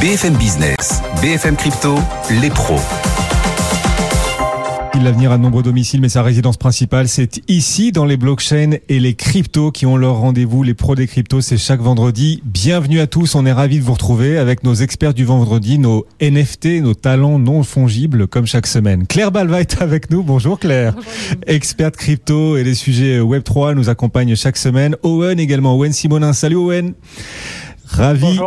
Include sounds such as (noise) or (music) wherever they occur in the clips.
BFM Business, BFM Crypto, les pros. L'avenir à de nombreux domiciles, mais sa résidence principale, c'est ici dans les blockchains et les cryptos qui ont leur rendez-vous. Les pros des cryptos, c'est chaque vendredi. Bienvenue à tous. On est ravis de vous retrouver avec nos experts du vendredi, nos NFT, nos talents non fongibles, comme chaque semaine. Claire Balva est avec nous. Bonjour Claire. Experte crypto et les sujets Web3 nous accompagne chaque semaine. Owen également. Owen Simonin. Salut Owen. Ravi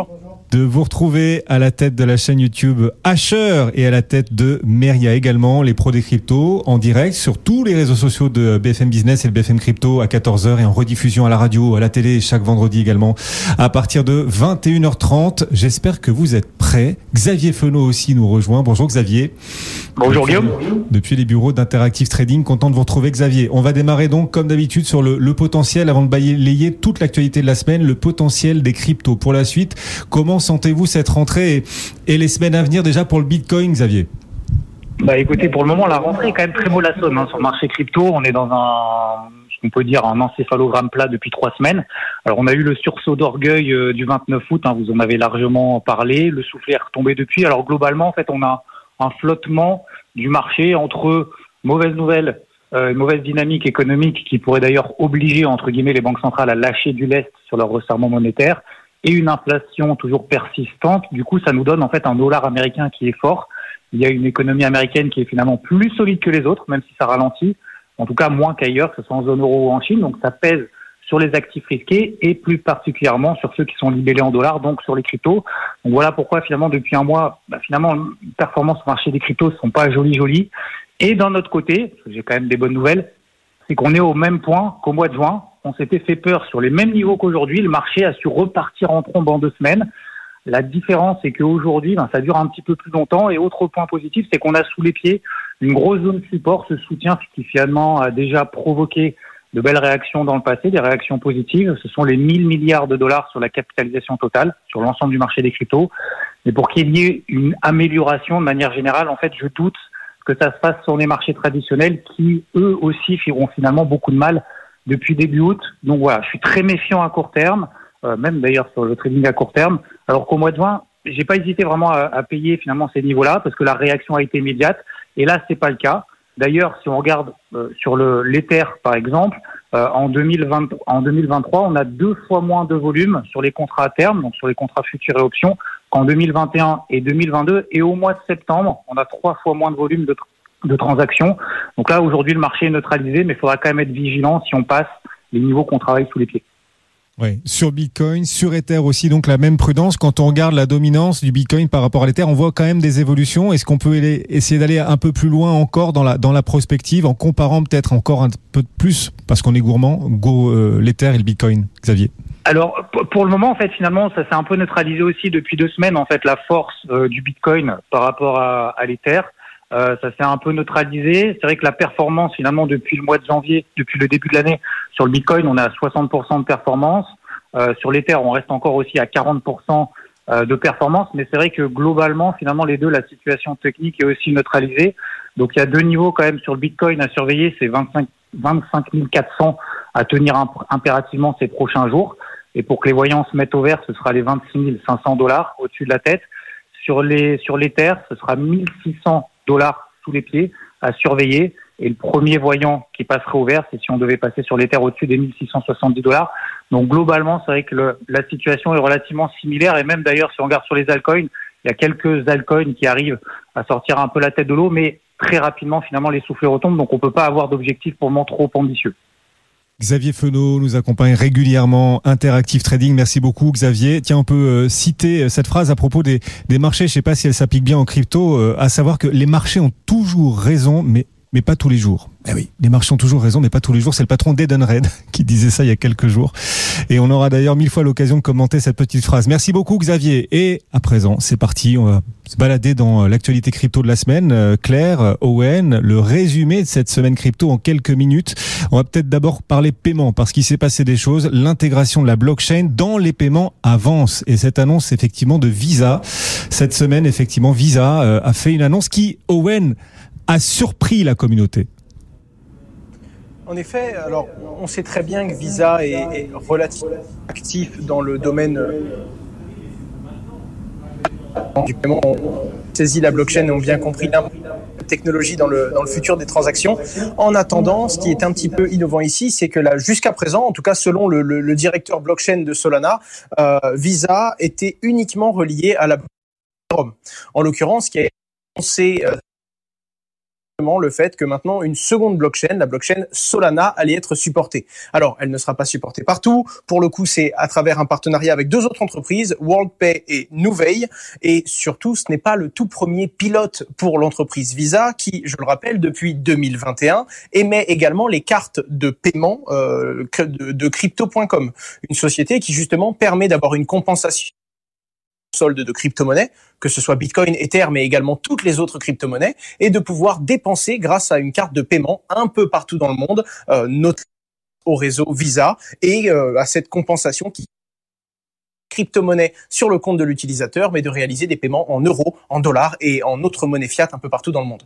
de vous retrouver à la tête de la chaîne YouTube Asher et à la tête de Meria également, les pros des cryptos, en direct sur tous les réseaux sociaux de BFM Business et de BFM Crypto à 14h et en rediffusion à la radio, à la télé chaque vendredi également à partir de 21h30. J'espère que vous êtes Xavier Fenot aussi nous rejoint. Bonjour Xavier. Bonjour Guillaume. Depuis les bureaux d'Interactive Trading, content de vous retrouver Xavier. On va démarrer donc comme d'habitude sur le, le potentiel avant de balayer toute l'actualité de la semaine, le potentiel des cryptos. Pour la suite, comment sentez-vous cette rentrée et, les semaines à venir déjà pour le Bitcoin, Xavier? Bah écoutez, pour le moment, la rentrée est quand même très mollassonne hein, sur le marché crypto. On est dans un, qu'on peut dire, un encéphalogramme plat depuis trois semaines. Alors on a eu le sursaut d'orgueil euh, du 29 août, hein, vous en avez largement parlé. Le soufflet est retombé depuis. Alors globalement, en fait, on a un flottement du marché entre mauvaises nouvelles, euh, mauvaise dynamique économique qui pourrait d'ailleurs obliger entre guillemets les banques centrales à lâcher du lest sur leur resserrement monétaire et une inflation toujours persistante. Du coup, ça nous donne en fait un dollar américain qui est fort. Il y a une économie américaine qui est finalement plus solide que les autres, même si ça ralentit, en tout cas moins qu'ailleurs, que ce soit en zone euro ou en Chine. Donc ça pèse sur les actifs risqués et plus particulièrement sur ceux qui sont libellés en dollars, donc sur les cryptos. Donc voilà pourquoi finalement depuis un mois, bah, finalement, les performances au marché des cryptos ne sont pas jolies jolies. Et d'un autre côté, j'ai quand même des bonnes nouvelles, c'est qu'on est au même point qu'au mois de juin, on s'était fait peur sur les mêmes niveaux qu'aujourd'hui. Le marché a su repartir en trombe en deux semaines. La différence, c'est qu'aujourd'hui, ben, ça dure un petit peu plus longtemps. Et autre point positif, c'est qu'on a sous les pieds une grosse zone support, ce soutien qui finalement a déjà provoqué de belles réactions dans le passé, des réactions positives. Ce sont les 1000 milliards de dollars sur la capitalisation totale, sur l'ensemble du marché des cryptos. Mais pour qu'il y ait une amélioration de manière générale, en fait, je doute que ça se fasse sur les marchés traditionnels qui, eux aussi, feront finalement beaucoup de mal depuis début août. Donc voilà, je suis très méfiant à court terme, euh, même d'ailleurs sur le trading à court terme. Alors qu'au mois de juin, j'ai pas hésité vraiment à, payer finalement ces niveaux-là parce que la réaction a été immédiate. Et là, c'est pas le cas. D'ailleurs, si on regarde euh, sur le l'Ether par exemple, euh, en 2020, en 2023, on a deux fois moins de volume sur les contrats à terme, donc sur les contrats futurs et options, qu'en 2021 et 2022. Et au mois de septembre, on a trois fois moins de volume de, de transactions. Donc là, aujourd'hui, le marché est neutralisé, mais il faudra quand même être vigilant si on passe les niveaux qu'on travaille sous les pieds. Oui, sur Bitcoin, sur Ether aussi, donc la même prudence. Quand on regarde la dominance du Bitcoin par rapport à l'Ether, on voit quand même des évolutions. Est-ce qu'on peut essayer d'aller un peu plus loin encore dans la, dans la prospective en comparant peut-être encore un peu plus, parce qu'on est gourmand, go euh, l'Ether et le Bitcoin, Xavier? Alors pour le moment en fait finalement ça s'est un peu neutralisé aussi depuis deux semaines en fait la force euh, du Bitcoin par rapport à, à l'Ether. Euh, ça s'est un peu neutralisé. C'est vrai que la performance, finalement, depuis le mois de janvier, depuis le début de l'année, sur le Bitcoin, on à 60% de performance. Euh, sur l'Ether, on reste encore aussi à 40% euh, de performance. Mais c'est vrai que globalement, finalement, les deux, la situation technique est aussi neutralisée. Donc il y a deux niveaux quand même sur le Bitcoin à surveiller. C'est 25, 25 400 à tenir impérativement ces prochains jours. Et pour que les voyants se mettent au vert, ce sera les 26 500 dollars au-dessus de la tête. Sur les sur l'Ether, ce sera 1600 dollars sous les pieds à surveiller. Et le premier voyant qui passerait au vert, c'est si on devait passer sur les terres au-dessus des 1670 dollars. Donc globalement, c'est vrai que la situation est relativement similaire. Et même d'ailleurs, si on regarde sur les altcoins, il y a quelques altcoins qui arrivent à sortir un peu la tête de l'eau, mais très rapidement, finalement, les soufflets retombent. Donc on ne peut pas avoir d'objectif pour moi trop ambitieux. Xavier Fenot nous accompagne régulièrement. Interactive Trading, merci beaucoup Xavier. Tiens, on peut euh, citer euh, cette phrase à propos des, des marchés, je sais pas si elle s'applique bien en crypto, euh, à savoir que les marchés ont toujours raison, mais mais pas tous les jours. Eh oui, les marchés ont toujours raison, mais pas tous les jours. C'est le patron d'Edenred (laughs) qui disait ça il y a quelques jours. Et on aura d'ailleurs mille fois l'occasion de commenter cette petite phrase. Merci beaucoup Xavier. Et à présent, c'est parti. On va se balader dans l'actualité crypto de la semaine. Euh, Claire, Owen, le résumé de cette semaine crypto en quelques minutes. On va peut-être d'abord parler paiement parce qu'il s'est passé des choses. L'intégration de la blockchain dans les paiements avance. Et cette annonce effectivement de Visa. Cette semaine, effectivement, Visa euh, a fait une annonce qui, Owen, a surpris la communauté en effet, alors on sait très bien que Visa est, relativement actif dans le domaine du paiement ont saisi la blockchain et ont bien compris la technologie dans le, dans le futur des transactions. En attendant, ce qui est un petit peu innovant ici, c'est que là, jusqu'à présent, en tout cas selon le, directeur blockchain de Solana, euh, Visa était uniquement relié à la blockchain. En l'occurrence, ce qui a annoncé euh, le fait que maintenant une seconde blockchain, la blockchain Solana, allait être supportée. Alors, elle ne sera pas supportée partout. Pour le coup, c'est à travers un partenariat avec deux autres entreprises, WorldPay et Nuvei. Et surtout, ce n'est pas le tout premier pilote pour l'entreprise Visa, qui, je le rappelle, depuis 2021, émet également les cartes de paiement euh, de crypto.com, une société qui justement permet d'avoir une compensation solde de crypto-monnaies, que ce soit Bitcoin, Ether, mais également toutes les autres crypto-monnaies, et de pouvoir dépenser grâce à une carte de paiement un peu partout dans le monde, euh, notamment au réseau Visa, et euh, à cette compensation qui crypto-monnaie sur le compte de l'utilisateur, mais de réaliser des paiements en euros, en dollars et en autres monnaies fiat un peu partout dans le monde.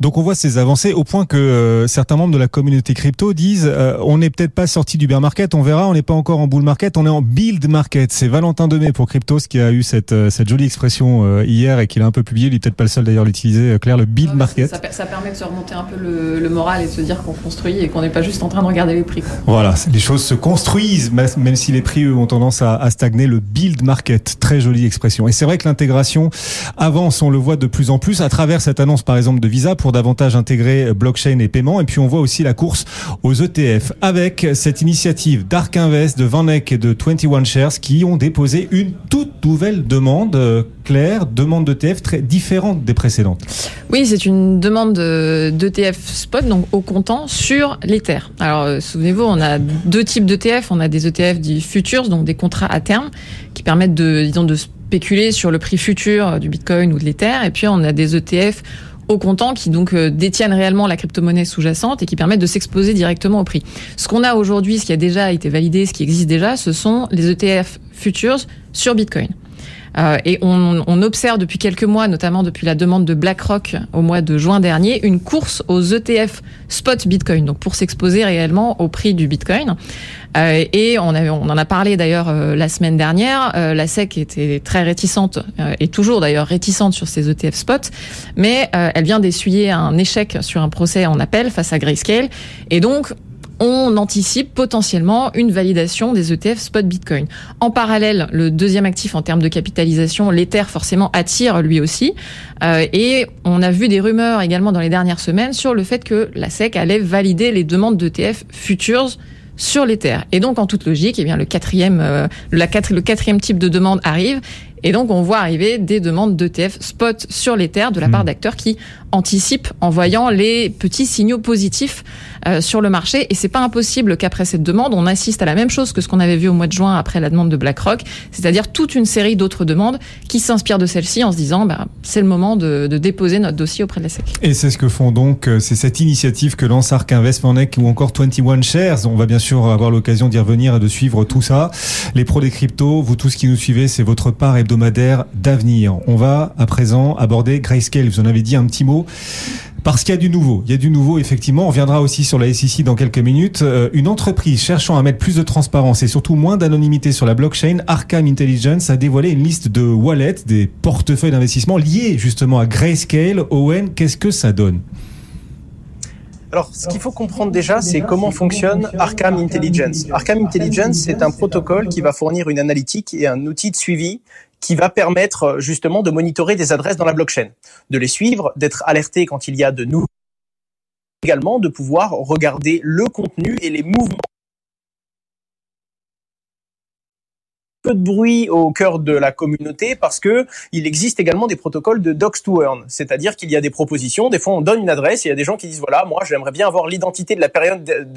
Donc on voit ces avancées au point que euh, certains membres de la communauté crypto disent euh, on n'est peut-être pas sorti du bear market, on verra, on n'est pas encore en bull market, on est en build market. C'est Valentin Demey pour Cryptos qui a eu cette, euh, cette jolie expression hier et qu'il a un peu publié, il est peut-être pas le seul d'ailleurs à l'utiliser, Claire, le build market. Ça, ça, permet de se remonter un peu le, le moral et de se dire qu'on construit et qu'on n'est pas juste en train de regarder les prix. Quoi. Voilà, les choses se construisent, même si les prix eux, ont tendance à, à stagner, le build market, très jolie expression. Et c'est vrai que l'intégration avance, on le voit de plus en plus à travers cette annonce par exemple de Visa pour davantage intégrer blockchain et paiement. Et puis on voit aussi la course aux ETF avec cette initiative d'Ark Invest, de Vanek et de 21 Shares qui ont déposé une toute nouvelle demande. Claire, demande d'ETF très différente des précédentes. Oui, c'est une demande d'ETF spot, donc au comptant, sur l'Ether. Alors, souvenez-vous, on a deux types d'ETF. On a des ETF dits futures, donc des contrats à terme, qui permettent de, disons, de spéculer sur le prix futur du Bitcoin ou de l'Ether. Et puis, on a des ETF au comptant qui donc euh, détiennent réellement la crypto-monnaie sous-jacente et qui permettent de s'exposer directement au prix. Ce qu'on a aujourd'hui, ce qui a déjà été validé, ce qui existe déjà, ce sont les ETF futures sur Bitcoin. Euh, et on, on, observe depuis quelques mois, notamment depuis la demande de BlackRock au mois de juin dernier, une course aux ETF spot Bitcoin, donc pour s'exposer réellement au prix du Bitcoin. Euh, et on, avait, on en a parlé d'ailleurs euh, la semaine dernière. Euh, la SEC était très réticente, et toujours d'ailleurs réticente sur ces ETF spot, mais elle vient d'essuyer un échec sur un procès en appel face à Grayscale. Et donc, on anticipe potentiellement une validation des ETF spot Bitcoin. En parallèle, le deuxième actif en termes de capitalisation, l'Ether forcément attire lui aussi. Euh, et on a vu des rumeurs également dans les dernières semaines sur le fait que la SEC allait valider les demandes d'ETF futures sur l'Ether. Et donc, en toute logique, eh bien, le quatrième, euh, la quatre, le quatrième type de demande arrive. Et donc, on voit arriver des demandes d'ETF spot sur l'Ether de la part d'acteurs qui anticipent en voyant les petits signaux positifs euh, sur le marché. Et c'est pas impossible qu'après cette demande, on assiste à la même chose que ce qu'on avait vu au mois de juin après la demande de BlackRock, c'est-à-dire toute une série d'autres demandes qui s'inspirent de celle-ci en se disant, bah, c'est le moment de, de, déposer notre dossier auprès de la SEC. Et c'est ce que font donc, c'est cette initiative que lance Ark Investment ou encore 21 Shares. On va bien sûr avoir l'occasion d'y revenir et de suivre tout ça. Les pros des cryptos, vous tous qui nous suivez, c'est votre part hebdomadaire d'avenir. On va à présent aborder Grayscale. Vous en avez dit un petit mot. Parce qu'il y a du nouveau. Il y a du nouveau, effectivement. On reviendra aussi sur la SEC dans quelques minutes. Euh, une entreprise cherchant à mettre plus de transparence et surtout moins d'anonymité sur la blockchain, Arkham Intelligence a dévoilé une liste de wallets, des portefeuilles d'investissement liés justement à Grayscale. Owen, qu'est-ce que ça donne? Alors, ce qu'il faut comprendre déjà, c'est comment fonctionne Arkham Intelligence. Arkham Intelligence, c'est un protocole qui va fournir une analytique et un outil de suivi qui va permettre justement de monitorer des adresses dans la blockchain, de les suivre, d'être alerté quand il y a de nouveaux également de pouvoir regarder le contenu et les mouvements peu de bruit au cœur de la communauté parce que il existe également des protocoles de docs to earn, c'est-à-dire qu'il y a des propositions. Des fois, on donne une adresse et il y a des gens qui disent voilà, moi, j'aimerais bien avoir l'identité de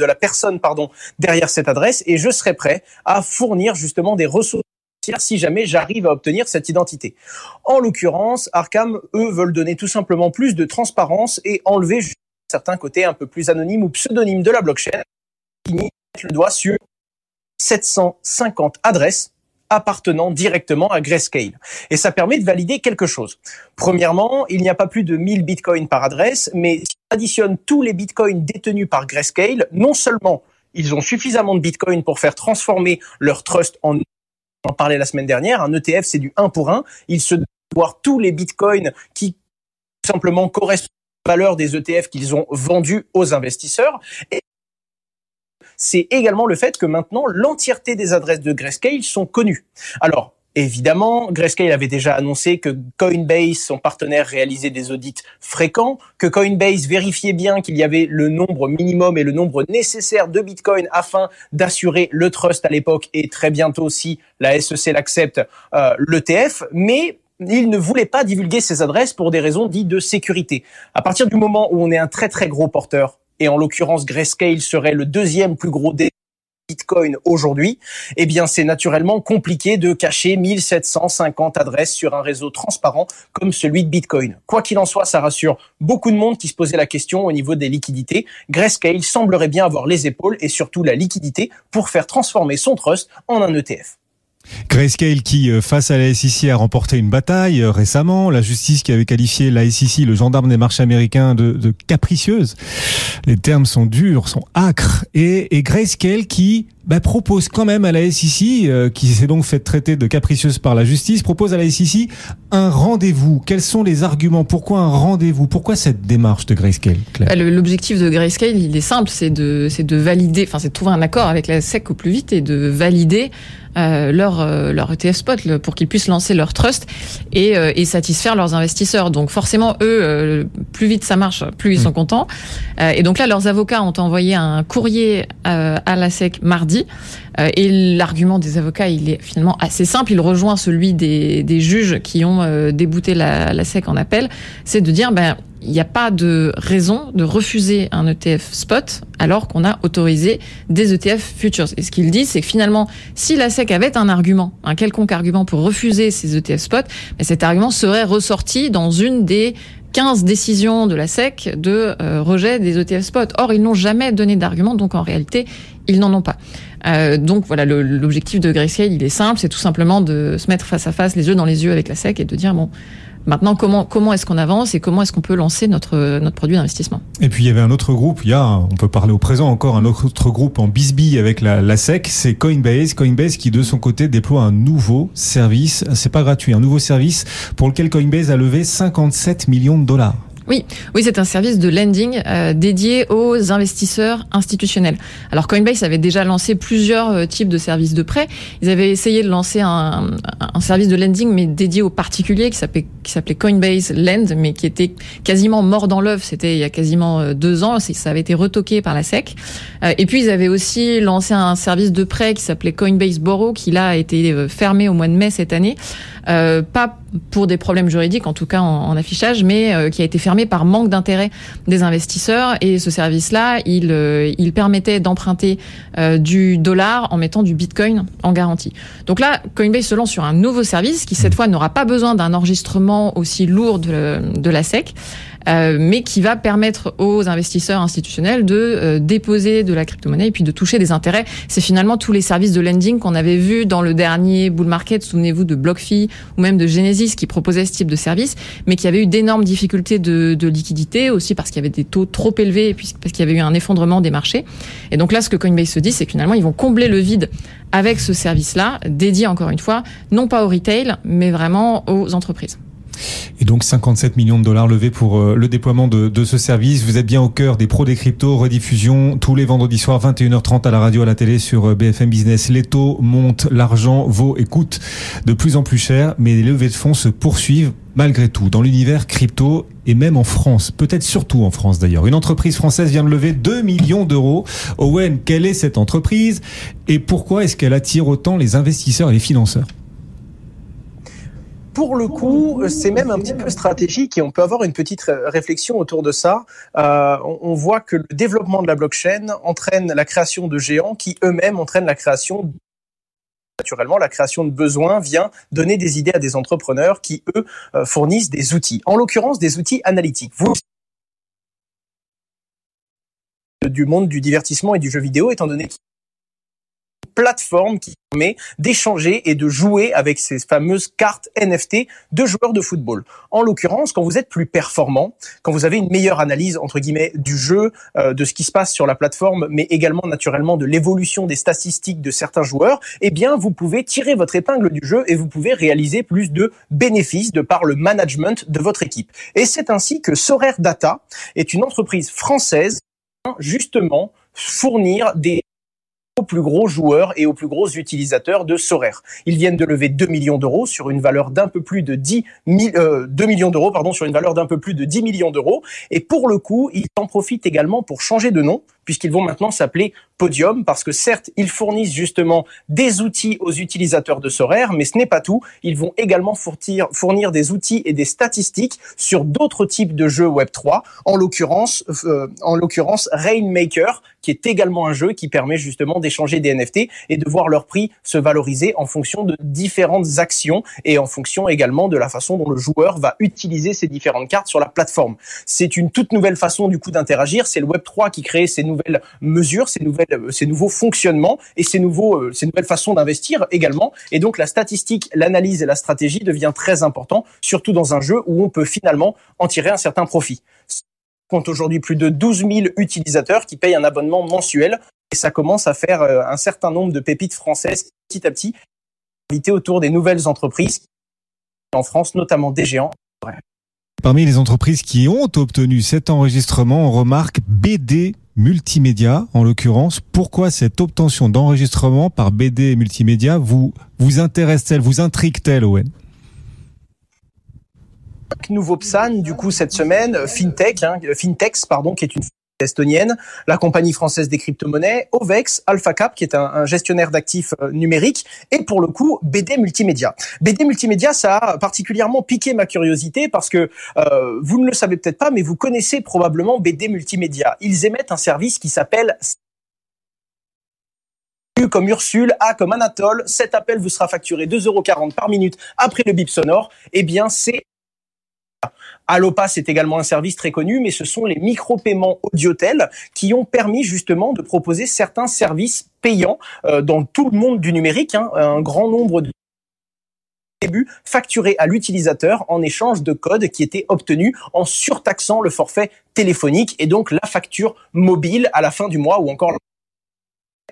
la personne, pardon, derrière cette adresse et je serai prêt à fournir justement des ressources si jamais j'arrive à obtenir cette identité. En l'occurrence, Arkham, eux, veulent donner tout simplement plus de transparence et enlever certains côtés un peu plus anonymes ou pseudonymes de la blockchain qui mettent le doigt sur 750 adresses appartenant directement à Grayscale. Et ça permet de valider quelque chose. Premièrement, il n'y a pas plus de 1000 bitcoins par adresse, mais si on additionne tous les bitcoins détenus par Grayscale, non seulement ils ont suffisamment de bitcoins pour faire transformer leur trust en en parlait la semaine dernière, un ETF c'est du 1 pour 1, il se voir tous les bitcoins qui simplement correspondent à la valeur des ETF qu'ils ont vendus aux investisseurs. Et c'est également le fait que maintenant l'entièreté des adresses de Grayscale sont connues. Alors, Évidemment, Grayscale avait déjà annoncé que Coinbase, son partenaire, réalisait des audits fréquents, que Coinbase vérifiait bien qu'il y avait le nombre minimum et le nombre nécessaire de Bitcoin afin d'assurer le trust à l'époque et très bientôt, si la SEC l'accepte, euh, l'ETF. Mais il ne voulait pas divulguer ses adresses pour des raisons dites de sécurité. À partir du moment où on est un très très gros porteur, et en l'occurrence Grayscale serait le deuxième plus gros Bitcoin aujourd'hui, eh bien c'est naturellement compliqué de cacher 1750 adresses sur un réseau transparent comme celui de Bitcoin. Quoi qu'il en soit, ça rassure beaucoup de monde qui se posait la question au niveau des liquidités. Grayscale semblerait bien avoir les épaules et surtout la liquidité pour faire transformer son trust en un ETF. Grayscale qui, euh, face à la SEC, a remporté une bataille euh, récemment. La justice qui avait qualifié la SEC, le gendarme des marchés américains, de, de capricieuse. Les termes sont durs, sont acres. Et, et Grayscale qui bah, propose quand même à la SEC, euh, qui s'est donc fait traiter de capricieuse par la justice, propose à la SEC un rendez-vous. Quels sont les arguments? Pourquoi un rendez-vous? Pourquoi cette démarche de Grayscale bah, L'objectif de Grayscale, il est simple, c'est de, de valider, enfin c'est de trouver un accord avec la SEC au plus vite et de valider leur euh, leur ETF spot pour qu'ils puissent lancer leur trust et, euh, et satisfaire leurs investisseurs. Donc forcément eux, plus vite ça marche, plus ils sont mm. contents. et donc là, leurs avocats ont envoyé un courrier à la SEC mardi. et l'argument des avocats, il est finalement assez simple. Il rejoint celui des, des juges qui ont débouté la, la SEC en appel. C'est de dire ben il n'y a pas de raison de refuser un ETF spot alors qu'on a autorisé des ETF futures. Et ce qu'il dit, c'est que finalement, si la SEC avait un argument, un quelconque argument pour refuser ces ETF spot, mais cet argument serait ressorti dans une des 15 décisions de la SEC de euh, rejet des ETF spot. Or, ils n'ont jamais donné d'argument, donc en réalité, ils n'en ont pas. Euh, donc voilà, l'objectif de Grayscale, il est simple, c'est tout simplement de se mettre face à face, les yeux dans les yeux avec la SEC et de dire bon, Maintenant, comment, comment est-ce qu'on avance et comment est-ce qu'on peut lancer notre, notre produit d'investissement? Et puis, il y avait un autre groupe, il y a, on peut parler au présent encore, un autre groupe en bisbille avec la, la SEC, c'est Coinbase. Coinbase qui, de son côté, déploie un nouveau service, c'est pas gratuit, un nouveau service pour lequel Coinbase a levé 57 millions de dollars. Oui, oui, c'est un service de lending euh, dédié aux investisseurs institutionnels. Alors Coinbase avait déjà lancé plusieurs euh, types de services de prêt. Ils avaient essayé de lancer un, un service de lending mais dédié aux particuliers qui s'appelait qui s'appelait Coinbase Lend, mais qui était quasiment mort dans l'œuf. C'était il y a quasiment euh, deux ans. Ça avait été retoqué par la SEC. Et puis ils avaient aussi lancé un service de prêt qui s'appelait Coinbase Borrow, qui là a été fermé au mois de mai cette année. Euh, pas pour des problèmes juridiques, en tout cas en, affichage, mais euh, qui a été fermé par manque d'intérêt des investisseurs. Et ce service-là, il, euh, il permettait d'emprunter du dollar en mettant du bitcoin en garantie. Donc là, Coinbase se lance sur un nouveau service qui cette fois n'aura pas besoin d'un enregistrement aussi lourd de, de la SEC. Euh, mais qui va permettre aux investisseurs institutionnels de euh, déposer de la crypto-monnaie et puis de toucher des intérêts. C'est finalement tous les services de lending qu'on avait vus dans le dernier bull market. Souvenez-vous de BlockFi ou même de Genesis qui proposaient ce type de service, mais qui avait eu d'énormes difficultés de, de, liquidité aussi parce qu'il y avait des taux trop élevés et puis parce qu'il y avait eu un effondrement des marchés. Et donc là, ce que Coinbase se dit, c'est que finalement, ils vont combler le vide avec ce service-là, dédié encore une fois, non pas au retail, mais vraiment aux entreprises. Et donc 57 millions de dollars levés pour euh, le déploiement de, ce service. Vous êtes bien au cœur des pros des cryptos, rediffusion tous les vendredis soirs 21h30 à la radio, à la télé sur euh, BFM Business. Les taux montent, l'argent vaut et coûte de plus en plus cher, mais les levées de fonds se poursuivent malgré tout dans l'univers crypto et même en France, peut-être surtout en France d'ailleurs. Une entreprise française vient de lever 2 millions d'euros. Owen, quelle est cette entreprise? Et pourquoi est-ce qu'elle attire autant les investisseurs et les financeurs? Pour le coup, c'est même un petit peu stratégique et on peut avoir une petite réflexion autour de ça. Euh, on voit que le développement de la blockchain entraîne la création de géants qui eux-mêmes entraînent la création Naturellement, la création de besoins vient donner des idées à des entrepreneurs qui, eux, euh, fournissent des outils. En l'occurrence, des outils analytiques. Vous du monde du divertissement et du jeu vidéo, étant donné plateforme qui permet d'échanger et de jouer avec ces fameuses cartes NFT de joueurs de football. En l'occurrence, quand vous êtes plus performant, quand vous avez une meilleure analyse entre guillemets du jeu, euh, de ce qui se passe sur la plateforme, mais également naturellement de l'évolution des statistiques de certains joueurs, eh bien vous pouvez tirer votre épingle du jeu et vous pouvez réaliser plus de bénéfices de par le management de votre équipe. Et c'est ainsi que Sorare Data est une entreprise française justement fournir des aux plus gros joueurs et aux plus gros utilisateurs de Sorare. Ils viennent de lever 2 millions d'euros sur une valeur d'un peu plus de 10 euh, 2 millions d'euros pardon sur une valeur d'un peu plus de 10 millions d'euros et pour le coup, ils en profitent également pour changer de nom puisqu'ils vont maintenant s'appeler Podium, parce que certes, ils fournissent justement des outils aux utilisateurs de Sorare, mais ce n'est pas tout. Ils vont également fournir, des outils et des statistiques sur d'autres types de jeux Web3, en l'occurrence, euh, en l'occurrence Rainmaker, qui est également un jeu qui permet justement d'échanger des NFT et de voir leur prix se valoriser en fonction de différentes actions et en fonction également de la façon dont le joueur va utiliser ces différentes cartes sur la plateforme. C'est une toute nouvelle façon du coup d'interagir. C'est le Web3 qui crée ces nouvelles mesures, euh, ces nouveaux fonctionnements et ces nouveaux, euh, ces nouvelles façons d'investir également. Et donc la statistique, l'analyse et la stratégie devient très important, surtout dans un jeu où on peut finalement en tirer un certain profit. On compte aujourd'hui plus de 12 000 utilisateurs qui payent un abonnement mensuel et ça commence à faire euh, un certain nombre de pépites françaises petit à petit invité autour des nouvelles entreprises en France, notamment des géants. Parmi les entreprises qui ont obtenu cet enregistrement, on remarque BD Multimédia, en l'occurrence. Pourquoi cette obtention d'enregistrement par BD Multimédia vous, intéresse-t-elle, vous intrigue-t-elle, Owen? Nouveau PSAN, du coup, cette semaine, FinTech, hein, pardon, qui est une estonienne, la compagnie française des crypto-monnaies, Ovex, AlphaCap, qui est un, gestionnaire d'actifs euh, numériques, et pour le coup, BD Multimédia. BD Multimédia, ça a particulièrement piqué ma curiosité parce que euh, vous ne le savez peut-être pas, mais vous connaissez probablement BD Multimédia. Ils émettent un service qui s'appelle comme Ursule, A comme Anatole, cet appel vous sera facturé 2,40 euros par minute après le bip sonore. Eh bien, c'est Allopa, c'est également un service très connu, mais ce sont les micro-paiements Audiotel qui ont permis justement de proposer certains services payants euh, dans tout le monde du numérique, hein, un grand nombre de début facturés à l'utilisateur en échange de codes qui étaient obtenus en surtaxant le forfait téléphonique et donc la facture mobile à la fin du mois ou encore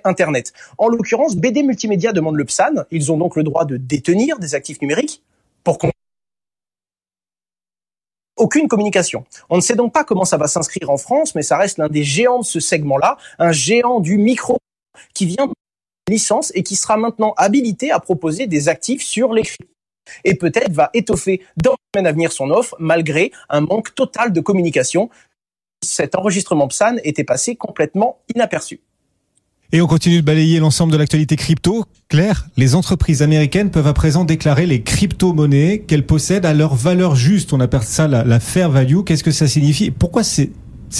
Internet. En l'occurrence, BD Multimédia demande le PSAN. Ils ont donc le droit de détenir des actifs numériques pour qu'on aucune communication. On ne sait donc pas comment ça va s'inscrire en France, mais ça reste l'un des géants de ce segment-là, un géant du micro qui vient de licence et qui sera maintenant habilité à proposer des actifs sur les cryptos et peut-être va étoffer dans les semaines à venir son offre malgré un manque total de communication. Cet enregistrement PSAN était passé complètement inaperçu. Et on continue de balayer l'ensemble de l'actualité crypto. Claire, les entreprises américaines peuvent à présent déclarer les crypto-monnaies qu'elles possèdent à leur valeur juste. On appelle ça la, fair value. Qu'est-ce que ça signifie Pourquoi c'est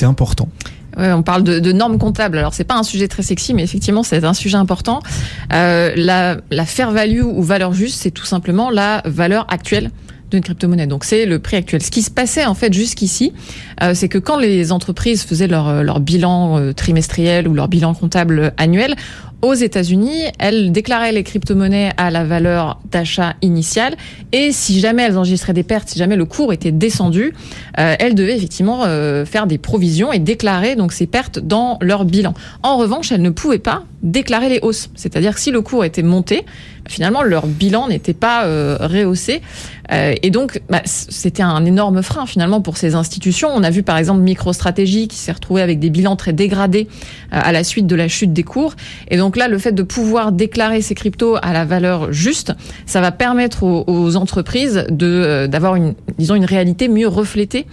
important? On parle de, de, normes comptables. Alors c'est pas un sujet très sexy, mais effectivement c'est un sujet important. Euh, la, la fair value ou valeur juste, c'est tout simplement la valeur actuelle d'une crypto-monnaie. Donc c'est le prix actuel. Ce qui se passait en fait jusqu'ici, euh, c'est que quand les entreprises faisaient leur, leur bilan euh, trimestriel ou leur bilan comptable annuel, aux États-Unis, elles déclaraient les crypto-monnaies à la valeur d'achat initiale et si jamais elles enregistraient des pertes, si jamais le cours était descendu, euh, elles devaient effectivement euh, faire des provisions et déclarer donc ces pertes dans leur bilan. En revanche, elles ne pouvaient pas déclarer les hausses, c'est-à-dire si le cours était monté, finalement leur bilan n'était pas euh, rehaussé euh, et donc bah, c'était un énorme frein finalement pour ces institutions. Vu par exemple MicroStratégie qui s'est retrouvé avec des bilans très dégradés euh, à la suite de la chute des cours. Et donc là le fait de pouvoir déclarer ces cryptos à la valeur juste, ça va permettre aux, entreprises de d'avoir une disons une réalité mieux reflétée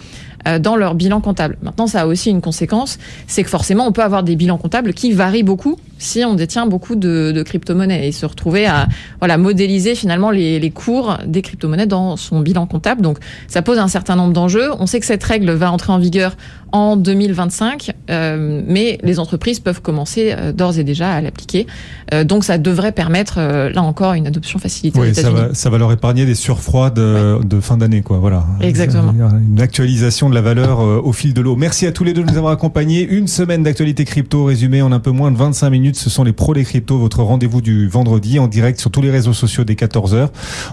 dans leur bilan comptable. Maintenant, ça a aussi une conséquence, c'est que forcément, on peut avoir des bilans comptables qui varient beaucoup si on détient beaucoup de, de crypto-monnaies et se retrouver à voilà modéliser finalement les, les cours des crypto-monnaies dans son bilan comptable. Donc, ça pose un certain nombre d'enjeux. On sait que cette règle va entrer en vigueur en 2025, euh, mais les entreprises peuvent commencer euh, d'ores et déjà à l'appliquer. Euh, donc, ça devrait permettre, là encore, une adoption facilitée. Oui, ça va, ça va leur épargner des surfroids de, ouais. de fin d'année, quoi. Voilà. Exactement. Une actualisation de la valeur euh, au fil de l'eau. Merci à tous les deux de nous avoir accompagnés. Une semaine d'actualité crypto résumée en un peu moins de 25 minutes. Ce sont les pros des cryptos, votre rendez-vous du vendredi en direct sur tous les réseaux sociaux dès 14h.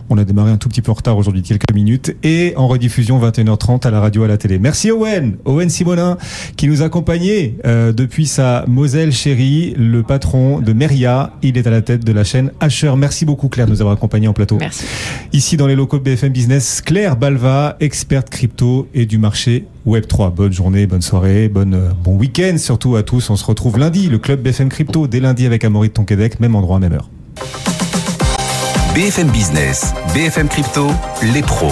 On a démarré un tout petit peu en retard aujourd'hui, quelques minutes, et en rediffusion 21h30 à la radio, à la télé. Merci Owen, Owen Simonin, qui nous accompagnait euh, depuis sa Moselle chérie, le patron de Meria. Il est à la tête de la chaîne Asher. Merci beaucoup Claire de nous avoir accompagnés en plateau. Merci. Ici dans les locaux de BFM Business, Claire Balva, experte crypto et du marché Web3. Bonne journée, bonne soirée, bonne, euh, bon week-end surtout à tous. On se retrouve lundi, le club BFM Crypto, dès lundi avec Amaury de Tonquédec, même endroit, même heure. BFM Business, BFM Crypto, les pros.